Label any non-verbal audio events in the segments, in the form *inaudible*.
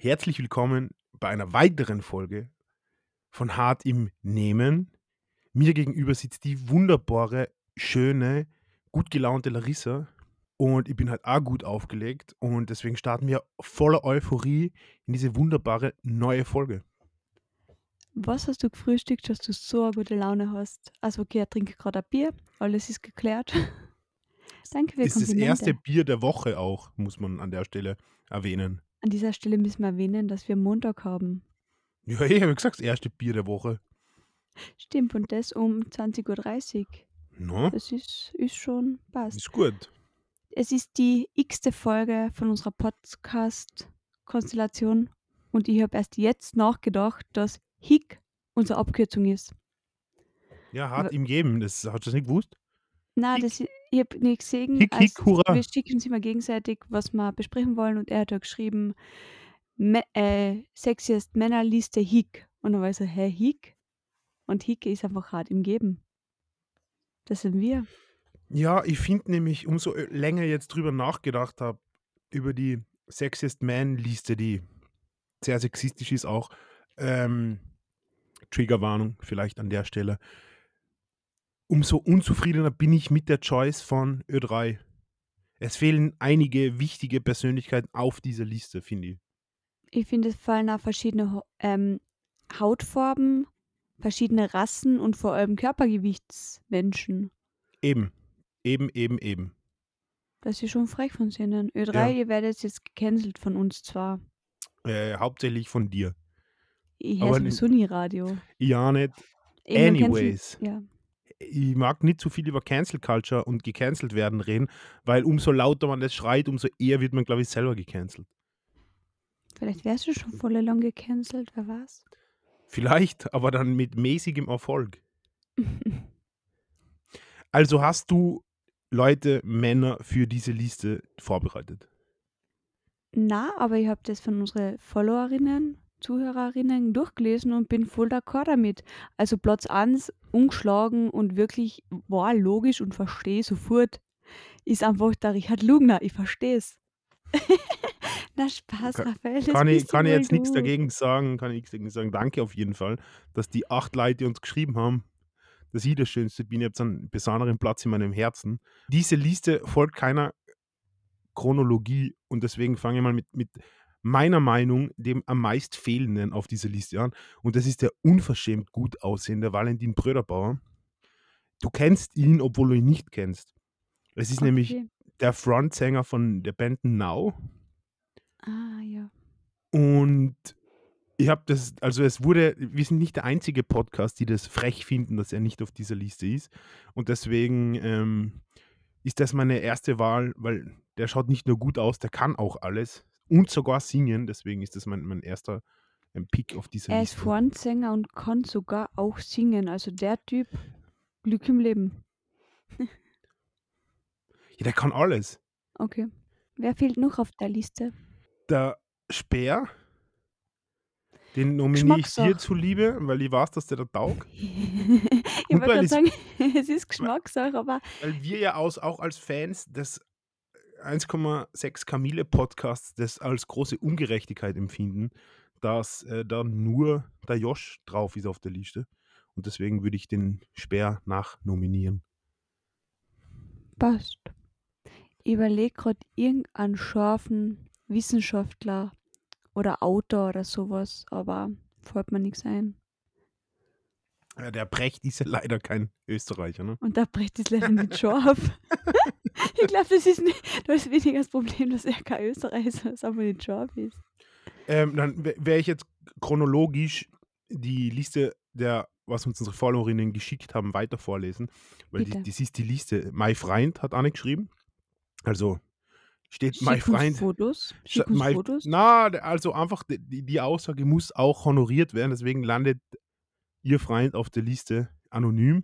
Herzlich willkommen bei einer weiteren Folge von Hart im Nehmen. Mir gegenüber sitzt die wunderbare, schöne, gut gelaunte Larissa. Und ich bin halt auch gut aufgelegt. Und deswegen starten wir voller Euphorie in diese wunderbare neue Folge. Was hast du gefrühstückt, dass du so eine gute Laune hast? Also okay, er trinkt gerade ein Bier, alles ist geklärt. *laughs* Danke für Ist das erste Bier der Woche auch, muss man an der Stelle erwähnen. An dieser Stelle müssen wir erwähnen, dass wir Montag haben. Ja, ich habe gesagt, das erste Bier der Woche. Stimmt, und das um 20.30 Uhr. No, Das ist, ist schon passt. ist gut. Es ist die x-te Folge von unserer Podcast-Konstellation und ich habe erst jetzt nachgedacht, dass HIC unsere Abkürzung ist. Ja, hart Aber- im Geben. Das hast du das nicht gewusst? Na, Hick. das, ich habe nicht gesehen. Hick, hick, als- hurra. Wir schicken uns immer gegenseitig, was wir besprechen wollen und er hat da geschrieben, Me äh, Sexiest Männerliste Hick. Und dann war ich so, hä, Hick? Und Hick ist einfach hart im Geben. Das sind wir. Ja, ich finde nämlich, umso ö- länger ich jetzt drüber nachgedacht habe, über die Sexiest Man-Liste, die sehr sexistisch ist auch, ähm, Triggerwarnung vielleicht an der Stelle, umso unzufriedener bin ich mit der Choice von Ö3. Es fehlen einige wichtige Persönlichkeiten auf dieser Liste, finde ich. Ich finde, es fallen auch verschiedene ähm, Hautfarben, verschiedene Rassen und vor allem Körpergewichtsmenschen. Eben, eben, eben, eben. Das ist schon frech von Sinnen. Ö3, Ja. ihr werdet jetzt gecancelt von uns zwar. Äh, hauptsächlich von dir. Ich Aber höre ni- sowieso nie Radio. Ja, nicht. Irgendwann cancel- Anyways. Ja. Ich mag nicht so viel über Cancel Culture und gecancelt werden reden, weil umso lauter man das schreit, umso eher wird man, glaube ich, selber gecancelt. Vielleicht wärst du schon voll lang gecancelt, wer weiß. Vielleicht, aber dann mit mäßigem Erfolg. *laughs* Also hast du Leute, Männer für diese Liste vorbereitet? Na, aber ich habe das von unseren Followerinnen, Zuhörerinnen durchgelesen und bin voll d'accord damit. Also Platz 1, ungeschlagen und wirklich war logisch und verstehe sofort, ist einfach der Richard Lugner. Ich verstehe es. *laughs* Na Spaß, Ka- Raphael. Kann ich, kann ich jetzt nichts dagegen sagen, kann ich nichts dagegen sagen. Danke auf jeden Fall, dass die acht Leute, die uns geschrieben haben, dass ich das Schönste bin. Ich habe einen besonderen Platz in meinem Herzen. Diese Liste folgt keiner Chronologie und deswegen fange ich mal mit, mit meiner Meinung dem am meist fehlenden auf dieser Liste an. Und das ist der unverschämt gut aussehende Valentin Bröderbauer. Du kennst ihn, obwohl du ihn nicht kennst. Es ist nämlich Okay. der Frontsänger von der Band Now. Ah, ja. Und ich habe das, also es wurde, wir sind nicht der einzige Podcast, die das frech finden, dass er nicht auf dieser Liste ist. Und deswegen ähm, ist das meine erste Wahl, weil der schaut nicht nur gut aus, der kann auch alles und sogar singen. Deswegen ist das mein, mein erster ähm, Pick auf dieser Er ist Liste. Frontsänger und kann sogar auch singen. Also der Typ, Glück im Leben. Ja, der kann alles. Okay. Wer fehlt noch auf der Liste? Der Speer, den nominiere ich dir zuliebe, weil ich weiß, dass der da taugt. *laughs* ich wollte gerade sagen, *laughs* es ist Geschmackssache, aber Weil wir ja aus, auch als Fans des 1,6 Kamille Podcasts das als große Ungerechtigkeit empfinden, dass äh, da nur der Josh drauf ist auf der Liste. Und deswegen würde ich den Speer nachnominieren. passt. Ich überlege gerade irgendeinen scharfen Wissenschaftler oder Autor oder sowas, aber fällt mir nichts ein. Ja, der Brecht ist ja leider kein Österreicher. Ne? Und da bricht es leider nicht scharf. *laughs* ich glaube, das ist nicht, das ist weniger das Problem, dass er kein Österreicher ist, einfach nicht scharf ist. Ähm, dann wäre ich jetzt chronologisch die Liste der, was uns unsere Followerinnen geschickt haben, weiter vorlesen. Weil die, das ist die Liste. My Freund hat Anne geschrieben. Also steht My Schick uns Freund. Fotos. Schick my- Fotos. Na, also einfach die, die Aussage muss auch honoriert werden, deswegen landet Ihr Freund auf der Liste anonym.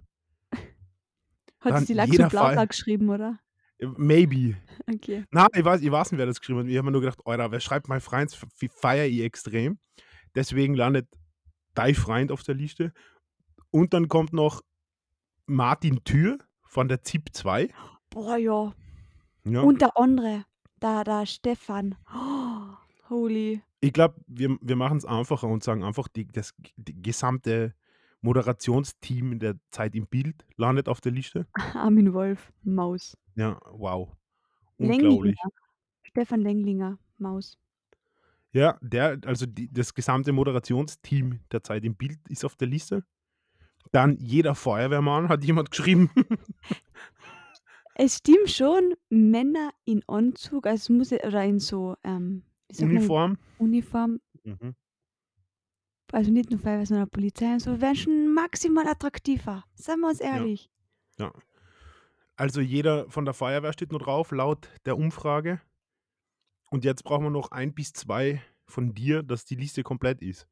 *laughs* Hat es die Lachs und geschrieben, oder? Äh, Maybe. *laughs* Okay. Na, ich weiß, ich weiß nicht, wer das geschrieben hat. Ich habe mir nur gedacht, Alter, wer schreibt My Freund, wie feiere ich extrem. Deswegen landet dein Freund auf der Liste. Und dann kommt noch Martin Tür von der ZIP 2. Boah, ja. Ja. Und der andere, da, der Stefan. Oh, *gasps* holy. Ich glaube, wir, wir machen es einfacher und sagen einfach, die, das die gesamte Moderationsteam der Zeit im Bild landet auf der Liste. *laughs* Armin Wolf, Maus. Ja, wow. Lenglinger. Unglaublich. Stefan Lenglinger, Maus. Ja, der, also die, das gesamte Moderationsteam der Zeit im Bild ist auf der Liste. Dann jeder Feuerwehrmann hat jemand geschrieben. *laughs* Es stimmt schon, Männer in Anzug, also muss oder in so ähm, Uniform. Uniform, Mhm. Also nicht nur Feuerwehr, sondern Polizei und so, wären schon maximal attraktiver. Seien wir uns ehrlich. Ja. Also jeder von der Feuerwehr steht nur drauf, laut der Umfrage. Und jetzt brauchen wir noch ein bis zwei von dir, dass die Liste komplett ist.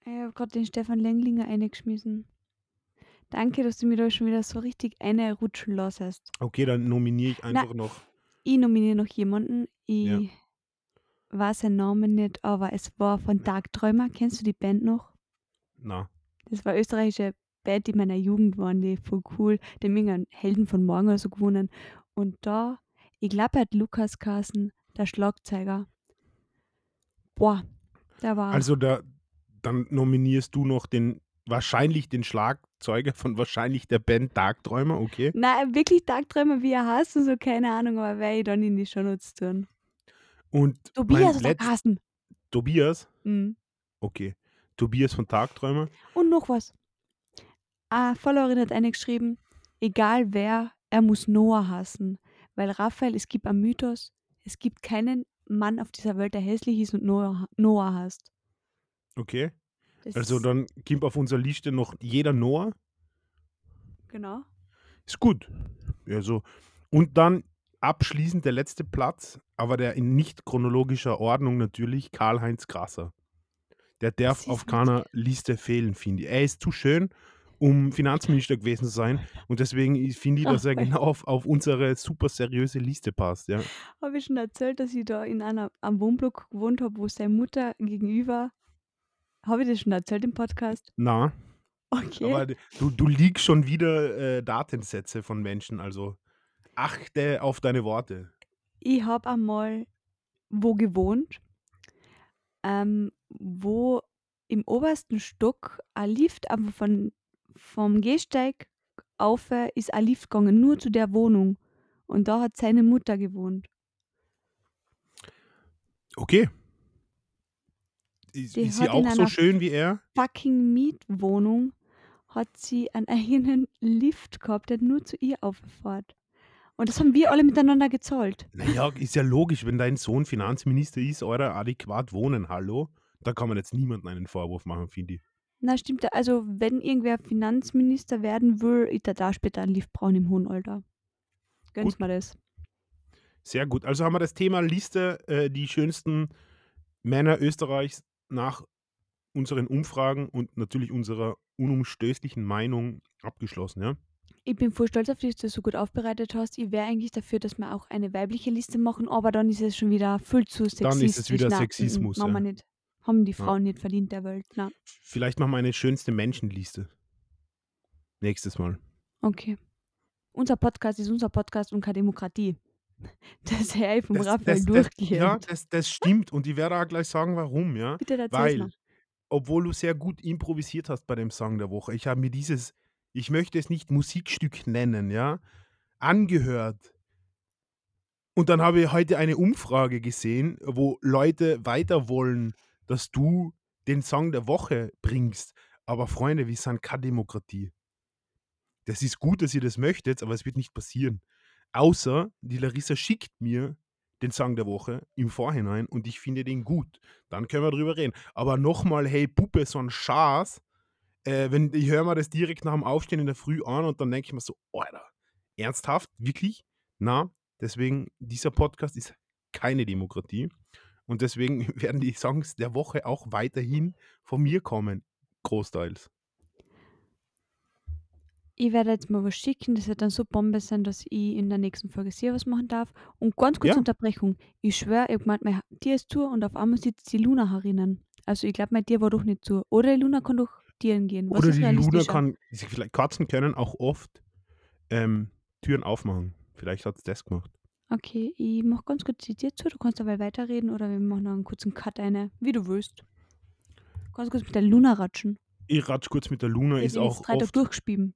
Ich habe gerade den Stefan Lenglinger eingeschmissen. Danke, dass du mir da schon wieder so richtig eine rutschen lässt. Okay, dann nominiere ich Na. einfach noch. Ich nominiere noch jemanden. Ich Ja. Weiß seinen Namen nicht, aber es war von Tagträumer. Kennst du die Band noch? Na, Das war österreichische Band, die in meiner Jugend waren, die voll cool. Die haben irgendeinen Helden von morgen oder so gewonnen. Und da, ich glaube, hat Lukas Carsten, der Schlagzeuger. Boah, der war. also da, dann nominierst du noch den, wahrscheinlich den Schlagzeuger von wahrscheinlich der Band Tagträumer, okay? Nein, wirklich Tagträumer, wie er heißt und so, keine Ahnung, aber werde ich dann in die Shownotes tun. Und Tobias oder Carsten. Tobias, Mhm. okay. Tobias von Tagträumer. Und noch was. Eine Followerin hat eine geschrieben, egal wer, er muss Noah hassen. Weil Raphael, es gibt einen Mythos, es gibt keinen Mann auf dieser Welt, der hässlich ist und Noah, Noah hasst. Okay. Das Also dann kommt auf unserer Liste noch jeder Noah. Genau. Ist gut. Also, und dann abschließend der letzte Platz, aber der in nicht chronologischer Ordnung natürlich, Karl-Heinz Grasser. Der darf auf keiner Liste fehlen, finde ich. Er ist zu schön, um Finanzminister gewesen zu sein. Und deswegen finde ich, dass er genau auf, auf unsere super seriöse Liste passt. Ja. Habe ich schon erzählt, dass ich da in einer, am Wohnblock gewohnt habe, wo seine Mutter gegenüber. Habe ich das schon erzählt im Podcast? Na, Okay. aber du, du liegst schon wieder äh, Datensätze von Menschen. Also achte auf deine Worte. ich habe einmal wo gewohnt, ähm, wo im obersten Stock ein Lift einfach von, vom Gehsteig auf ist ein Lift gegangen, nur zu der Wohnung. Und da hat seine Mutter gewohnt. Okay. Ist, ist sie auch so schön wie er? Fucking Mietwohnung hat sie einen eigenen Lift gehabt, der nur zu ihr auffährt. Und das haben wir alle miteinander gezahlt. Naja, ist ja logisch, wenn dein Sohn Finanzminister ist, oder adäquat wohnen, hallo? Da kann man jetzt niemandem einen Vorwurf machen, finde ich. Na, stimmt. Also, wenn irgendwer Finanzminister werden will, ist er da später ein Lift brauchen im hohen Alter. Gönn's mir das. Sehr gut. Also haben wir das Thema Liste, äh, die schönsten Männer Österreichs nach unseren Umfragen und natürlich unserer unumstößlichen Meinung abgeschlossen, ja? Ich bin voll stolz auf dich, dass du das so gut aufbereitet hast. Ich wäre eigentlich dafür, dass wir auch eine weibliche Liste machen, aber dann ist es schon wieder viel zu sexistisch. Dann ist es wieder Nein, Sexismus, Machen wir ja. nicht. Haben die Ja. Frauen nicht verdient der Welt. Na, Vielleicht machen wir eine schönste Menschenliste. Nächstes Mal. okay. Unser Podcast ist unser Podcast und keine Demokratie. *laughs* Das höre ich vom Das, Raphael das, das, durchgehend. ja, das, das stimmt und ich werde auch gleich sagen, warum, ja? Bitte erzähl's Weil, mal. obwohl du sehr gut improvisiert hast bei dem Song der Woche, ich habe mir dieses, ich möchte es nicht Musikstück nennen, ja, angehört. Und dann habe ich heute eine Umfrage gesehen, wo Leute weiter wollen, dass du den Song der Woche bringst. Aber Freunde, wir sind keine Demokratie. Das ist gut, dass ihr das möchtet, aber es wird nicht passieren. Außer die Larissa schickt mir den Song der Woche im Vorhinein und ich finde den gut. Dann können wir drüber reden. Aber nochmal, hey Puppe, so ein Schaß, äh, wenn ich höre mir das direkt nach dem Aufstehen in der Früh an und dann denke ich mir so, Alter, ernsthaft, wirklich? Na, deswegen, dieser Podcast ist keine Demokratie und deswegen *laughs* werden die Songs der Woche auch weiterhin von mir kommen, großteils. Ich werde jetzt mal was schicken, das wird dann so Bombe sein, dass ich in der nächsten Folge sehr was machen darf. Und ganz kurze Ja. Unterbrechung. Ich schwöre, ich gemeint, mein Tier ist zu und auf einmal sitzt die Luna herinnen. Also ich glaube, mein Tier war doch nicht zu. Oder die Luna kann durch Tieren gehen. Was Oder ist die Luna kann, sie- vielleicht Katzen können auch oft ähm, Türen aufmachen. Vielleicht hat es das gemacht. Okay, ich mache ganz kurz die Tür zu, du kannst dabei weiterreden oder wir machen noch einen kurzen Cut eine, wie du willst. Ganz kurz mit der Luna ratschen. Ich ratsch kurz mit der Luna, Die ist auch drei oft. durchgespieben.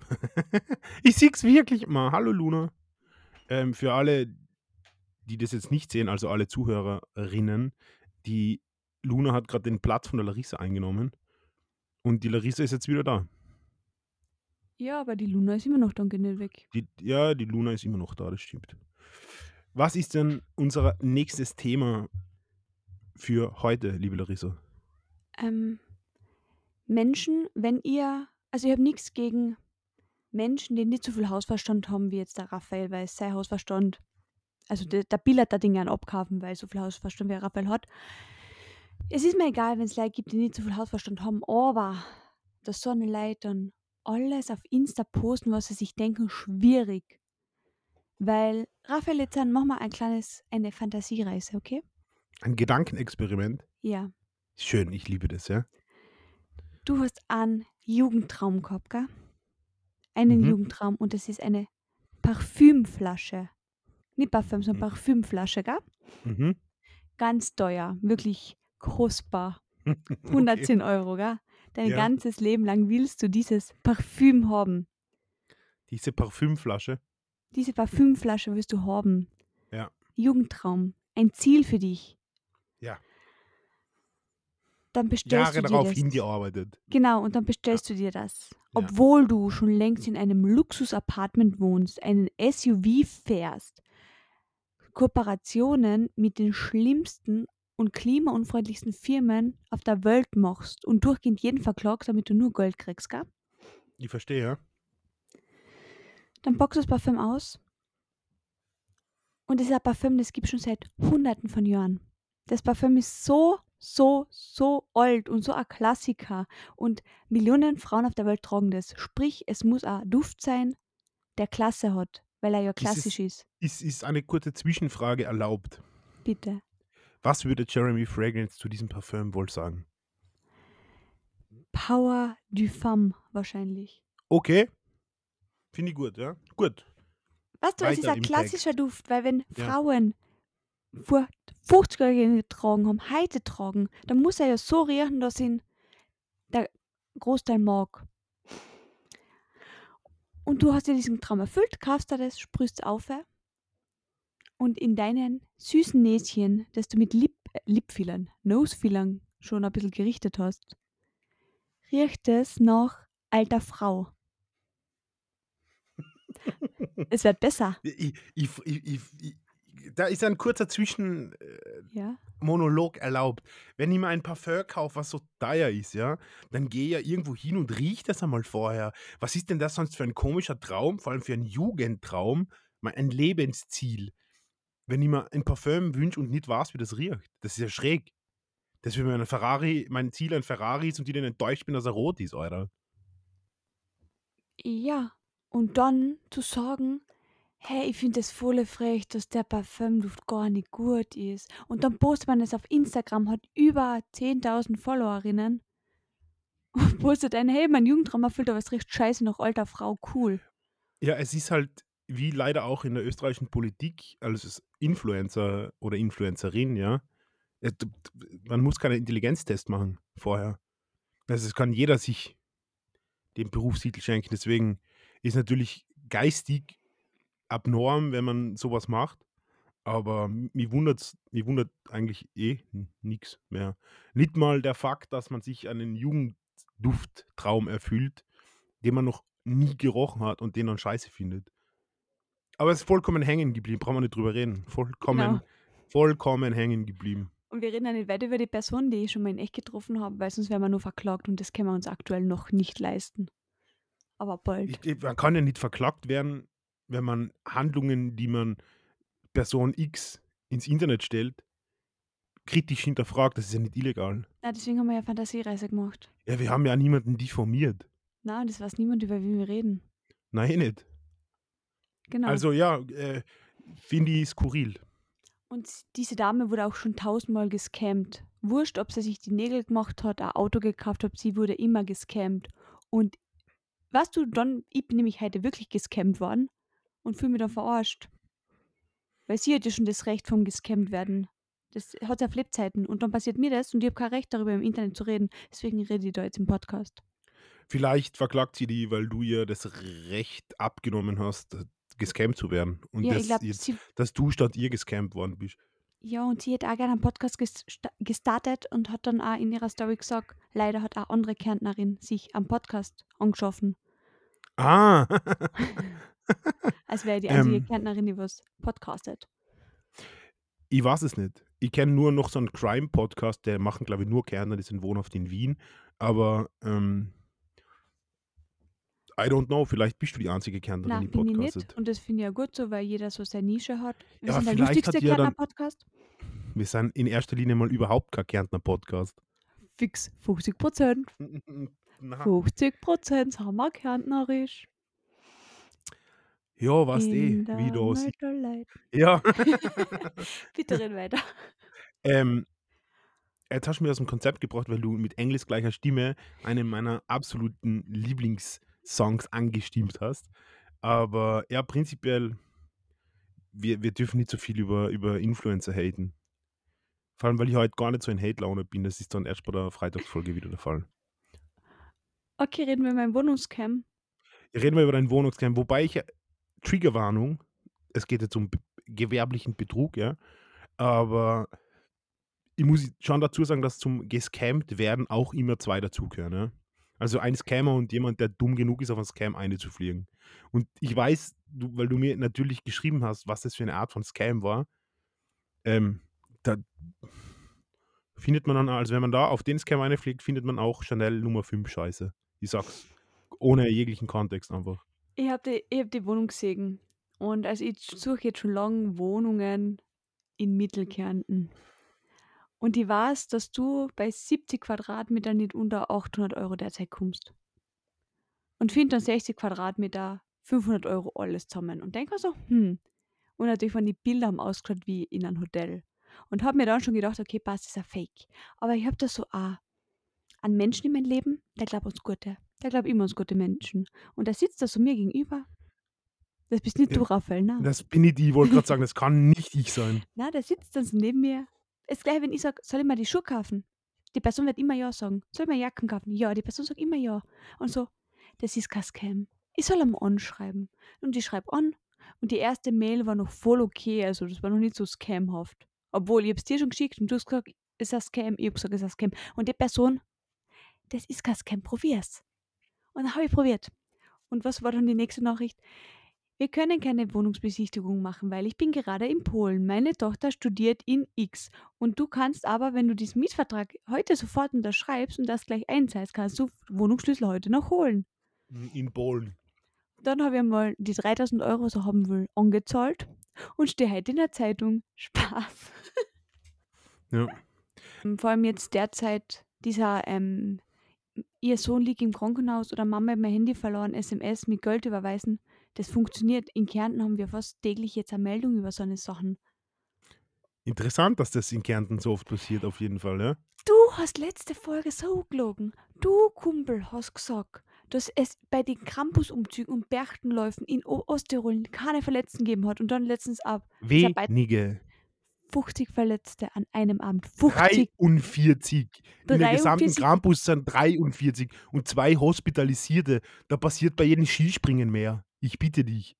*laughs* ich sieh's wirklich mal. Hallo Luna. Ähm, für alle, die das jetzt nicht sehen, also alle Zuhörerinnen, die Luna hat gerade den Platz von der Larissa eingenommen. Und die Larissa ist jetzt wieder da. Ja, aber die Luna ist immer noch dann nicht weg. Die, ja, die Luna ist immer noch da, das stimmt. Was ist denn unser nächstes Thema für heute, liebe Larissa? Ähm, Menschen, wenn ihr, also ich habe nichts gegen Menschen, die nicht so viel Hausverstand haben wie jetzt der Raphael, weil sein Hausverstand, also der, der Bill hat da Dinge an abkaufen, weil so viel Hausverstand wie Raphael hat. Es ist mir egal, wenn es Leute gibt, die nicht so viel Hausverstand haben, aber dass so eine Leute dann alles auf Insta posten, was sie sich denken, schwierig. Weil, Raphael, jetzt dann mach mal ein kleines, eine Fantasiereise, okay? Ein Gedankenexperiment. Ja. Schön, ich liebe das, ja. Du hast einen Jugendtraum gehabt, gell? Einen Mhm. Jugendtraum und es ist eine Parfümflasche. Nicht Parfüm, sondern Mhm. Parfümflasche, gell? Mhm. Ganz teuer, wirklich kostbar. *laughs* Okay. 110 Euro, gell? Dein Ja. ganzes Leben lang willst du dieses Parfüm haben. Diese Parfümflasche. Diese Parfümflasche willst du haben. Ja. Jugendtraum. Ein Ziel für dich. Ja. Dann bestellst Jahre du dir darauf das. hingearbeitet. Genau, und dann bestellst du dir das. Ja. Obwohl du schon längst in einem Luxus-Apartment wohnst, einen SUV fährst, Kooperationen mit den schlimmsten und klimaunfreundlichsten Firmen auf der Welt machst und durchgehend jeden verklagst, damit du nur Geld kriegst, gell? Ich verstehe, ja. Dann du das Parfüm aus. Und das ist ein Parfüm, das gibt schon seit hunderten von Jahren. Das Parfüm ist so, so, so alt und so ein Klassiker. Und Millionen Frauen auf der Welt tragen das. Sprich, es muss ein Duft sein, der Klasse hat, weil er ja klassisch ist. Ist, ist eine kurze Zwischenfrage erlaubt. Bitte. Was würde Jeremy Fragrance zu diesem Parfüm wohl sagen? Power du Femme wahrscheinlich. Okay. Finde ich gut, ja. Gut. Weißt du, es ist Weiter ein klassischer Duft, weil wenn Ja. Frauen vor 50 Jahren getragen haben, heute tragen, dann muss er ja so riechen, dass ihn der Großteil mag. Und du hast dir diesen Traum erfüllt, kaufst dir das, sprühst auf und in deinen süßen Näschen, das du mit Lip, äh, Lipfillern, Nosefillern schon ein bisschen gerichtet hast, riecht es nach alter Frau. *laughs* es wird besser. Ich, ich, ich, da ist ein kurzer Zwischenmonolog Ja. erlaubt. Wenn ich mir ein Parfum kaufe, was so teuer ist, ja, dann gehe ich ja irgendwo hin und rieche das einmal vorher. Was ist denn das sonst für ein komischer Traum, vor allem für einen Jugendtraum, mal ein Lebensziel? Wenn ich mir ein Parfüm wünsche und nicht weiß, wie das riecht. Das ist ja schräg. Das wie mein Ferrari, mein Ziel ein Ferrari ist und ich dann enttäuscht bin, dass er rot ist, Alter. Ja, und dann zu sagen, hey, ich finde das voll frech, dass der Parfümduft gar nicht gut ist. Und dann postet man es auf Instagram, hat über 10.000 Followerinnen *laughs* und postet ein, hey, mein Jugendtraum erfüllt, aber es riecht scheiße nach alter Frau, cool. Ja, es ist halt wie leider auch in der österreichischen Politik als Influencer oder Influencerin, ja. d- Man muss keinen Intelligenztest machen vorher. Also es kann jeder sich den Berufstitel schenken. Deswegen ist natürlich geistig abnorm, wenn man sowas macht. Aber m- mich wundert's, mich wundert eigentlich eh nichts mehr. Nicht mal der Fakt, dass man sich einen Jugenddufttraum erfüllt, den man noch nie gerochen hat und den dann scheiße findet. Aber es ist vollkommen hängen geblieben, brauchen wir nicht drüber reden. Vollkommen, Genau. vollkommen hängen geblieben. Und wir reden ja nicht weiter über die Person, die ich schon mal in echt getroffen habe, weil sonst wären wir nur verklagt und das können wir uns aktuell noch nicht leisten. Aber bald. Ich, ich- man kann ja nicht verklagt werden, wenn man Handlungen, die man Person X ins Internet stellt, kritisch hinterfragt. Das ist ja nicht illegal. Na, deswegen haben wir ja Fantasiereise gemacht. Ja, wir haben ja niemanden diffamiert. Na, das weiß niemand, über wen wir reden. Nein, nicht. Genau. Also ja, äh, finde ich skurril. Und diese Dame wurde auch schon tausendmal gescammt. Wurscht, ob sie sich die Nägel gemacht hat, ein Auto gekauft hat, sie wurde immer gescammt. Und weißt du, dann, ich bin nämlich heute wirklich gescammt worden und fühle mich dann verarscht. Weil sie hat ja schon das Recht vom gescammt werden. Das hat ja auf Lebzeiten. Und dann passiert mir das und ich habe kein Recht darüber im Internet zu reden. Deswegen rede ich da jetzt im Podcast. Vielleicht verklagt sie die, weil du ihr das Recht abgenommen hast, gescammt zu werden. Und Ja, das, ich glaube, jetzt- sie. dass du statt ihr gescammt worden bist. Ja, und sie hat auch gerne einen Podcast gesta- gestartet und hat dann auch in ihrer Story gesagt, leider hat auch andere Kärntnerin sich am Podcast angeschaffen. Ah! *laughs* Als wäre die einzige Ähm. Kärntnerin, die was podcastet. ich weiß es nicht. Ich kenne nur noch so einen Crime-Podcast, der machen, glaube ich, nur Kärntner, die sind wohnhaft in Wien. Aber ähm, I don't know, vielleicht bist du die einzige Kärntnerin, Nein, die bin ich podcastet. nicht. Und das finde ich ja gut so, weil jeder so seine Nische hat. Wir Ja, sind der vielleicht lustigste hat ja dann- Kärntner-Podcast. Wir sind in erster Linie mal überhaupt kein Kärntner-Podcast. Fix 50 Prozent. *laughs* Na, 50 Prozent sind wir kärntnerisch. ja, weißt eh, In der wie. Mittelleid. Ja. *laughs* *laughs* Bitte red weiter. ähm, jetzt hast du mir aus dem Konzept gebracht, weil du mit Engels gleicher Stimme einen meiner absoluten Lieblingssongs angestimmt hast. Aber ja, prinzipiell, wir, wir dürfen nicht so viel über, über Influencer haten. Vor allem, weil ich heute gar nicht so in Hate-Laune bin. Das ist dann erst bei der Freitagsfolge wieder der Fall. Okay, reden wir über meinen Wohnungscam. Reden wir über deinen Wohnungscam, wobei ich, Triggerwarnung, es geht jetzt um gewerblichen Betrug, ja, aber ich muss schon dazu sagen, dass zum gescammt werden auch immer zwei dazugehören, ja. Also ein Scammer und jemand, der dumm genug ist, auf einen Scam einzufliegen. Und ich weiß, du, weil du mir natürlich geschrieben hast, was das für eine Art von Scam war, ähm, da findet man dann, also wenn man da auf den Scam einfliegt, findet man auch Chanel Nummer 5 Scheiße. Ich sag's ohne jeglichen Kontext einfach. Ich habe die, ich hab die Wohnung gesehen. Und also ich suche jetzt schon lange Wohnungen in Mittelkärnten. Und ich weiß, dass du bei 70 Quadratmetern nicht unter 800 Euro derzeit kommst. Und finde dann 60 Quadratmeter 500 Euro alles zusammen. Und denke mir so, hm. Und natürlich waren die Bilder haben ausgeschaut wie in einem Hotel. Und habe mir dann schon gedacht, okay, passt, das ist ein Fake. Aber ich habe da so auch einen Menschen in meinem Leben, der glaubt uns Gute. Der glaubt immer uns gute Menschen. Und der sitzt da so mir gegenüber. Das bist nicht Ja, du, Raphael, ne? Das bin ich, die ich wollte gerade sagen, das kann nicht ich sein. *laughs* Na, der sitzt dann so neben mir. Ist gleich, wenn ich sage, soll ich mal die Schuhe kaufen? Die Person wird immer ja sagen. Soll ich mal Jacken kaufen? Ja, die Person sagt immer ja. Und so, das ist kein Scam. Ich soll am anschreiben. Und ich schreibe an. Und die erste Mail war noch voll okay. Also, das war noch nicht so scamhaft. Obwohl, ich hab's dir schon geschickt und du hast gesagt, es ist ein Scam. Ich hab gesagt, es ist ein Scam. Und die Person, das ist kein Scam, probier's. Und dann habe ich probiert. Und was war dann die nächste Nachricht? Wir können keine Wohnungsbesichtigung machen, weil ich bin gerade in Polen. Meine Tochter studiert in X. Und du kannst aber, wenn du diesen Mietvertrag heute sofort unterschreibst und das gleich einzahlst, kannst du Wohnungsschlüssel heute noch holen. In Polen. Dann habe ich mal die 3000 Euro, er haben will, angezahlt und stehe heute in der Zeitung. *laughs* Spaß. Ja. Vor allem jetzt derzeit dieser, ähm, ihr Sohn liegt im Krankenhaus oder Mama hat mein Handy verloren, SMS mit Geld überweisen. Das funktioniert. In Kärnten haben wir fast täglich jetzt eine Meldung über so eine Sachen. Interessant, dass das in Kärnten so oft passiert, auf jeden Fall, ja. Du hast letzte Folge so gelogen. Du, Kumpel, hast gesagt, dass es bei den Campusumzügen und Berchtenläufen in O- Osttirol keine Verletzten gegeben hat. Und dann letztens ab Wenige. 50 Verletzte an einem Abend. 50. 43. In der gesamten 43. Campus sind 43 und zwei Hospitalisierte. Da passiert bei jedem Skispringen mehr. Ich bitte dich.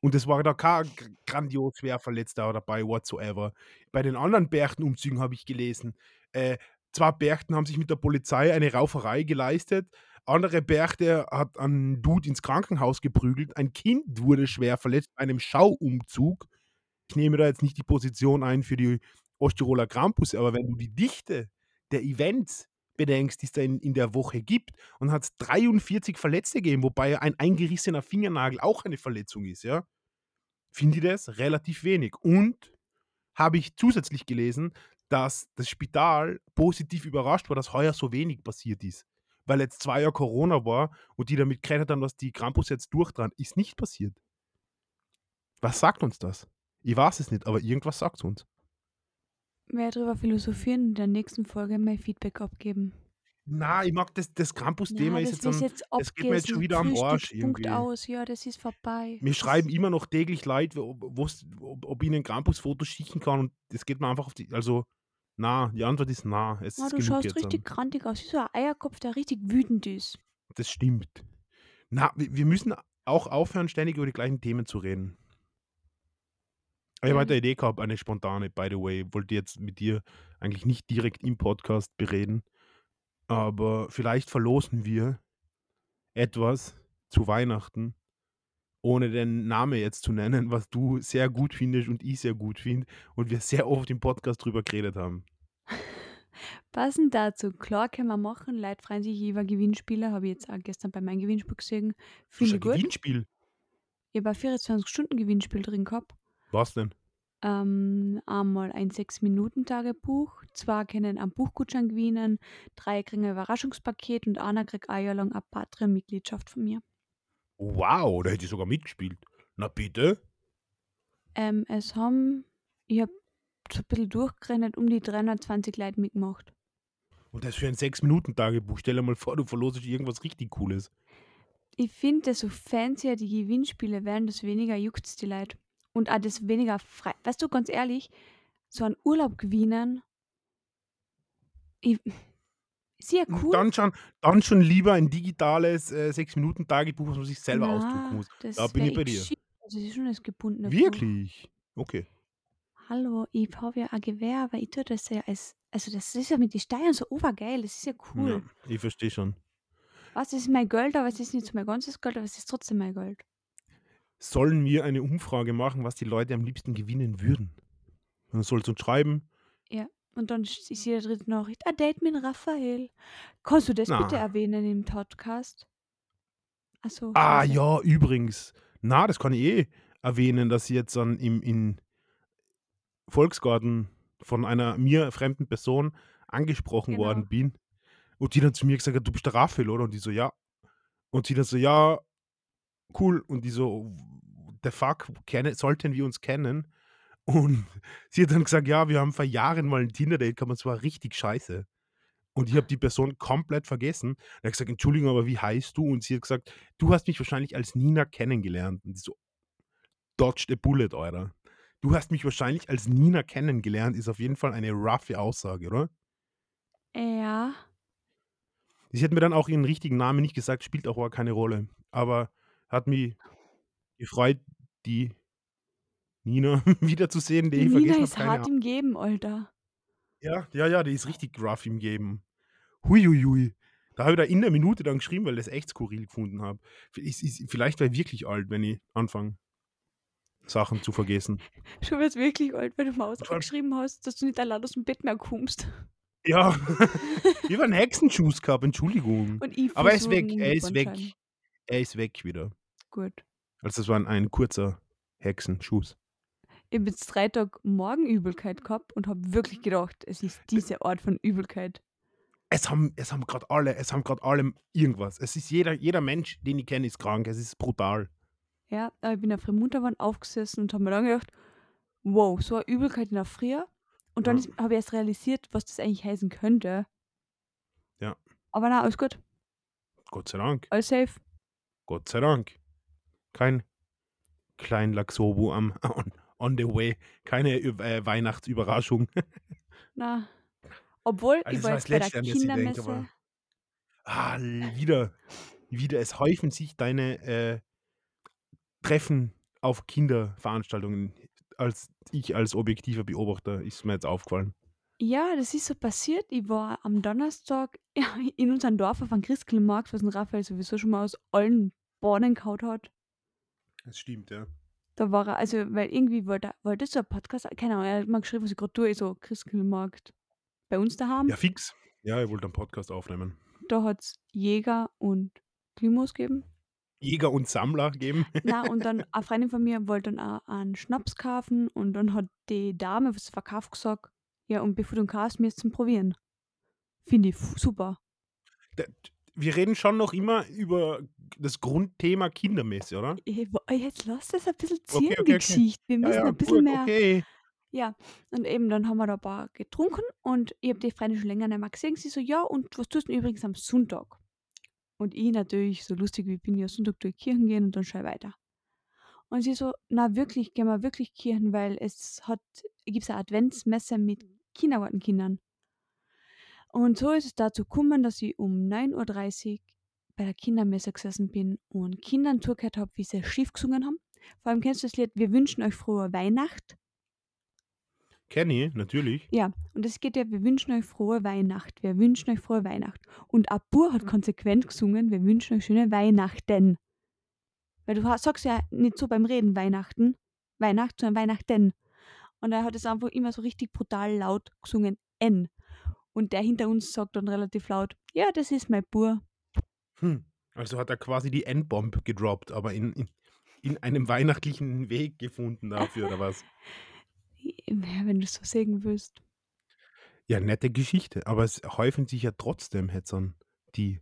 Und es war da kein gr- grandios schwer Verletzter dabei, whatsoever. Bei den anderen Berchtenumzügen habe ich gelesen, äh, zwei Berchten haben sich mit der Polizei eine Rauferei geleistet. Andere Berchte hat einen Dude ins Krankenhaus geprügelt. Ein Kind wurde schwer verletzt bei einem Schauumzug. Ich nehme da jetzt nicht die Position ein für die Osttiroler Campus, aber wenn du die Dichte der Events bedenkst, die es da in, in der Woche gibt, und hat es 43 Verletzte gegeben, wobei ein eingerissener Fingernagel auch eine Verletzung ist, ja, finde ich das relativ wenig. Und habe ich zusätzlich gelesen, dass das Spital positiv überrascht war, dass heuer so wenig passiert ist. Weil jetzt zwei Jahre Corona war und die damit gerechnet haben, dass die Krampus jetzt durchdran, ist nicht passiert. Was sagt uns das? Ich weiß es nicht, aber irgendwas sagt es uns. Mehr darüber philosophieren und in der nächsten Folge mein Feedback abgeben. Na, ich mag das das Krampus-Thema Na, ist jetzt dann jetzt das geht mir jetzt schon wieder am Arsch Frühstück, Punkt irgendwie. aus. Ja, das ist vorbei. Mir schreiben immer noch täglich Leute, ob ob ob ich ihnen Krampus-Fotos schicken kann und das geht mir einfach auf die also, na, die Antwort ist na. Es Ah, ist du genug schaust jetzt richtig dann. grantig aus, wie so ein Eierkopf, der richtig wütend ist. Das stimmt. Na, wir müssen auch aufhören, ständig über die gleichen Themen zu reden. Ich habe heute eine Idee gehabt, eine spontane, by the way. Wollte jetzt mit dir eigentlich nicht direkt im Podcast bereden, aber vielleicht verlosen wir etwas zu Weihnachten, ohne den Namen jetzt zu nennen, was du sehr gut findest und ich sehr gut finde und wir sehr oft im Podcast drüber geredet haben. *laughs* Passend dazu, klar können wir machen. Leute freuen sich über Gewinnspiele. Habe ich jetzt auch gestern bei meinem Gewinnspiel gesehen. Finde ich gut. Gewinnspiel. Ich habe ein 24-Stunden-Gewinnspiel drin gehabt. Was denn? Ähm, einmal ein 6-Minuten-Tagebuch. Zwei können einen Buchgutschein gewinnen. Drei kriegen ein Überraschungspaket und einer kriegt ein Jahr lang eine Patreon-Mitgliedschaft von mir. Wow, da hätte ich sogar mitgespielt. Na bitte? Ähm, es haben, ich habe so ein bisschen durchgerechnet, um die 320 Leute mitgemacht. Und das für ein 6-Minuten-Tagebuch. Stell dir mal vor, du verlosest irgendwas richtig Cooles. Ich finde, desto fancier die Gewinnspiele werden, desto weniger juckt es die Leute. Und auch desto weniger frei. Weißt du, ganz ehrlich, so einen Urlaub gewinnen, ich, *laughs* sehr cool. Dann schon, dann schon lieber ein digitales äh, 6-Minuten-Tagebuch, was man sich selber ausdrucken Na, muss. das Da bin ich bei dir. Also, das ist schon das gebundene Buch. Wirklich? Okay. Hallo, ich habe ja ein Gewehr, aber ich tue das ja als, also das ist ja mit den Steuern so obergeil, das ist ja Ja, cool. ich verstehe schon. Was, das ist mein Geld, aber es ist nicht so mein ganzes Geld, aber es ist trotzdem mein Geld. Sollen wir eine Umfrage machen, was die Leute am liebsten gewinnen würden? Man soll uns schreiben. Ja, und dann ist jede dritte Nachricht, ein Date mit Raphael. Kannst du das bitte Na. erwähnen im Podcast? Achso, Ah, scheiße. ja, übrigens. Na, das kann ich eh erwähnen, dass ich jetzt dann im in Volksgarten von einer mir fremden Person angesprochen Genau. worden bin. Und die dann zu mir gesagt hat, du bist der Raphael, oder? Und die so, ja. Und sie dann so, ja, cool. Und die so, the fuck, kenne, sollten wir uns kennen? Und *laughs* sie hat dann gesagt, ja, wir haben vor Jahren mal ein Tinder-Date gehabt, und zwar richtig scheiße. Und ich habe die Person komplett vergessen. Er hat gesagt, Entschuldigung, aber wie heißt du? Und sie hat gesagt, du hast mich wahrscheinlich als Nina kennengelernt. Und die so, dodged a bullet, Alter. Du hast mich wahrscheinlich als Nina kennengelernt, ist auf jeden Fall eine roughe Aussage, oder? Ja, Sie hat mir dann auch ihren richtigen Namen nicht gesagt, spielt auch aber keine Rolle. Aber hat mich gefreut, die Nina *laughs* wiederzusehen, die die ich Nina vergessen ist habe. Keine hart Ahnung. im Geben, Alter. Ja, ja, ja, die ist richtig rough im Geben. Huiuiui. Da habe ich da in der Minute dann geschrieben, weil ich das echt skurril gefunden habe. Vielleicht, vielleicht wäre ich wirklich alt, wenn ich anfange, Sachen zu vergessen. *laughs* Du wirst wirklich alt, wenn du mal ausgeschrieben hast, dass du nicht allein aus dem Bett mehr kommst. Ja, *laughs* ich habe einen Hexenschuss gehabt, Entschuldigung. Aber er ist weg, er ist weg. Er ist weg wieder. Gut. Also das war ein, kurzer Hexenschuss. Ich habe jetzt drei Tage Morgenübelkeit gehabt und habe wirklich gedacht, es ist diese Art von Übelkeit. Es haben, es haben gerade alle, es haben gerade alle irgendwas. Es ist jeder, jeder Mensch, den ich kenne, ist krank. Es ist brutal. Ja, aber ich bin auf der Mutterwand aufgesessen und habe mir dann gedacht, wow, so eine Übelkeit in der Früh. Und dann Ja. habe ich erst realisiert, was das eigentlich heißen könnte. Ja. Aber na, alles gut. Gott sei Dank. Alles safe. Gott sei Dank. Kein klein Laxobu am *laughs* on, on the way. Keine äh, Weihnachtsüberraschung. *laughs* Na. Obwohl, Also ich das war war jetzt bei der ich denke, Kindermesse. aber- Ah, wieder. Wieder. Es häufen sich deine äh, Treffen auf Kinderveranstaltungen. Als ich als objektiver Beobachter ist mir jetzt aufgefallen. Ja, das ist so passiert. Ich war am Donnerstag *laughs* in unserem Dorf auf einem Christkindlmarkt, was ein Raphael sowieso schon mal aus allen Bahnen gehauen hat. Das stimmt, ja. Da war er, also, weil irgendwie wollte er, wollte so ein Podcast, keine Ahnung, er hat mal geschrieben, was ich gerade tue, so Christkindlmarkt bei uns daheim. Ja, fix. Ja, ich wollte einen Podcast aufnehmen. Da hat es Jäger und Klimos gegeben. Jäger und Sammler geben. Na, *laughs* und dann eine Freundin von mir wollte dann auch einen Schnaps kaufen und dann hat die Dame, was sie verkauft, gesagt, ja, und bevor du ihn kaufst, mir zum Probieren. Finde ich super. Wir reden schon noch immer über das Grundthema Kindermesse, oder? Ich, wo- jetzt lass das ein bisschen ziehen, okay, die okay. Geschichte. Wir müssen ein bisschen gut, mehr. okay. Ja, und eben dann haben wir da ein paar getrunken und ich habe die Freundin schon länger nicht mehr gesehen. Sie so: „Ja, und was tust du denn übrigens am Sonntag?“ Und ich natürlich so lustig wie ich bin, ja, Sonntag tue ich Kirchen gehen und dann schaue ich weiter. Und sie so: „Na wirklich, gehen wir wirklich Kirchen, weil es hat gibt's eine Adventsmesse mit Kindergartenkindern.“ Und so ist es dazu gekommen, dass ich um 9:30 Uhr bei der Kindermesse gesessen bin und Kindern zugehört habe, wie sie Schiff gesungen haben. Vor allem kennst du das Lied „Wir wünschen euch frohe Weihnacht“? Kenne ich, natürlich. Ja, und es geht ja: „Wir wünschen euch frohe Weihnacht. Wir wünschen euch frohe Weihnacht.“ Und Bub hat konsequent gesungen: „Wir wünschen euch schöne Weihnachten.“ Weil du sagst ja nicht so beim Reden Weihnachten, Weihnacht, sondern Weihnachten. Und er hat es einfach immer so richtig brutal laut gesungen, N. Und der hinter uns sagt dann relativ laut: „Ja, das ist mein Bub.“ Hm. Also hat er quasi die N-Bomb gedroppt, aber in, in, in einem weihnachtlichen Weg gefunden dafür, oder was? *laughs* Ja, wenn du's so sehen willst. Ja, nette Geschichte. Aber es häufen sich ja trotzdem jetzt an die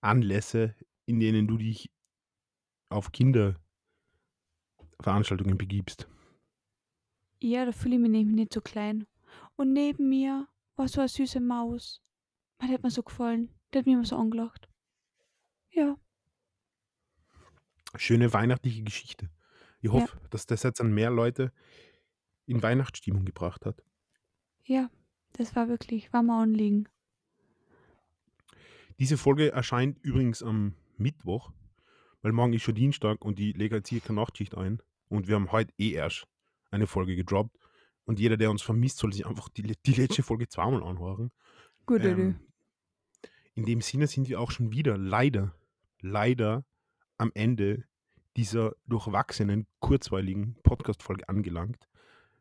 Anlässe, in denen du dich auf Kinderveranstaltungen begibst. Ja, da fühle ich mich nämlich nicht so klein. Und neben mir war so eine süße Maus. Man hat mir so gefallen. Der hat mich immer so angelacht. Ja. Schöne weihnachtliche Geschichte. Ich Ja. hoffe, dass das jetzt an mehr Leute in Weihnachtsstimmung gebracht hat. Ja, das war wirklich war mir ein Anliegen. Diese Folge erscheint übrigens am Mittwoch, weil morgen ist schon Dienstag und ich lege jetzt hier keine Nachtschicht ein. Und wir haben heute eh erst eine Folge gedroppt. Und jeder, der uns vermisst, soll sich einfach die, die letzte Folge zweimal anhören. Gute Idee. Ähm, in dem Sinne sind wir auch schon wieder leider, leider am Ende dieser durchwachsenen, kurzweiligen Podcast-Folge angelangt.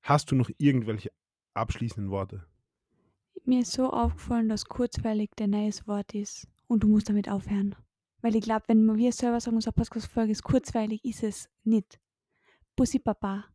Hast du noch irgendwelche abschließenden Worte? Mir ist so aufgefallen, dass kurzweilig dein neues Wort ist. Und du musst damit aufhören. Weil ich glaube, wenn wir selber sagen, unsere Podcast-Folge ist kurzweilig, ist es nicht. Bussi Papa.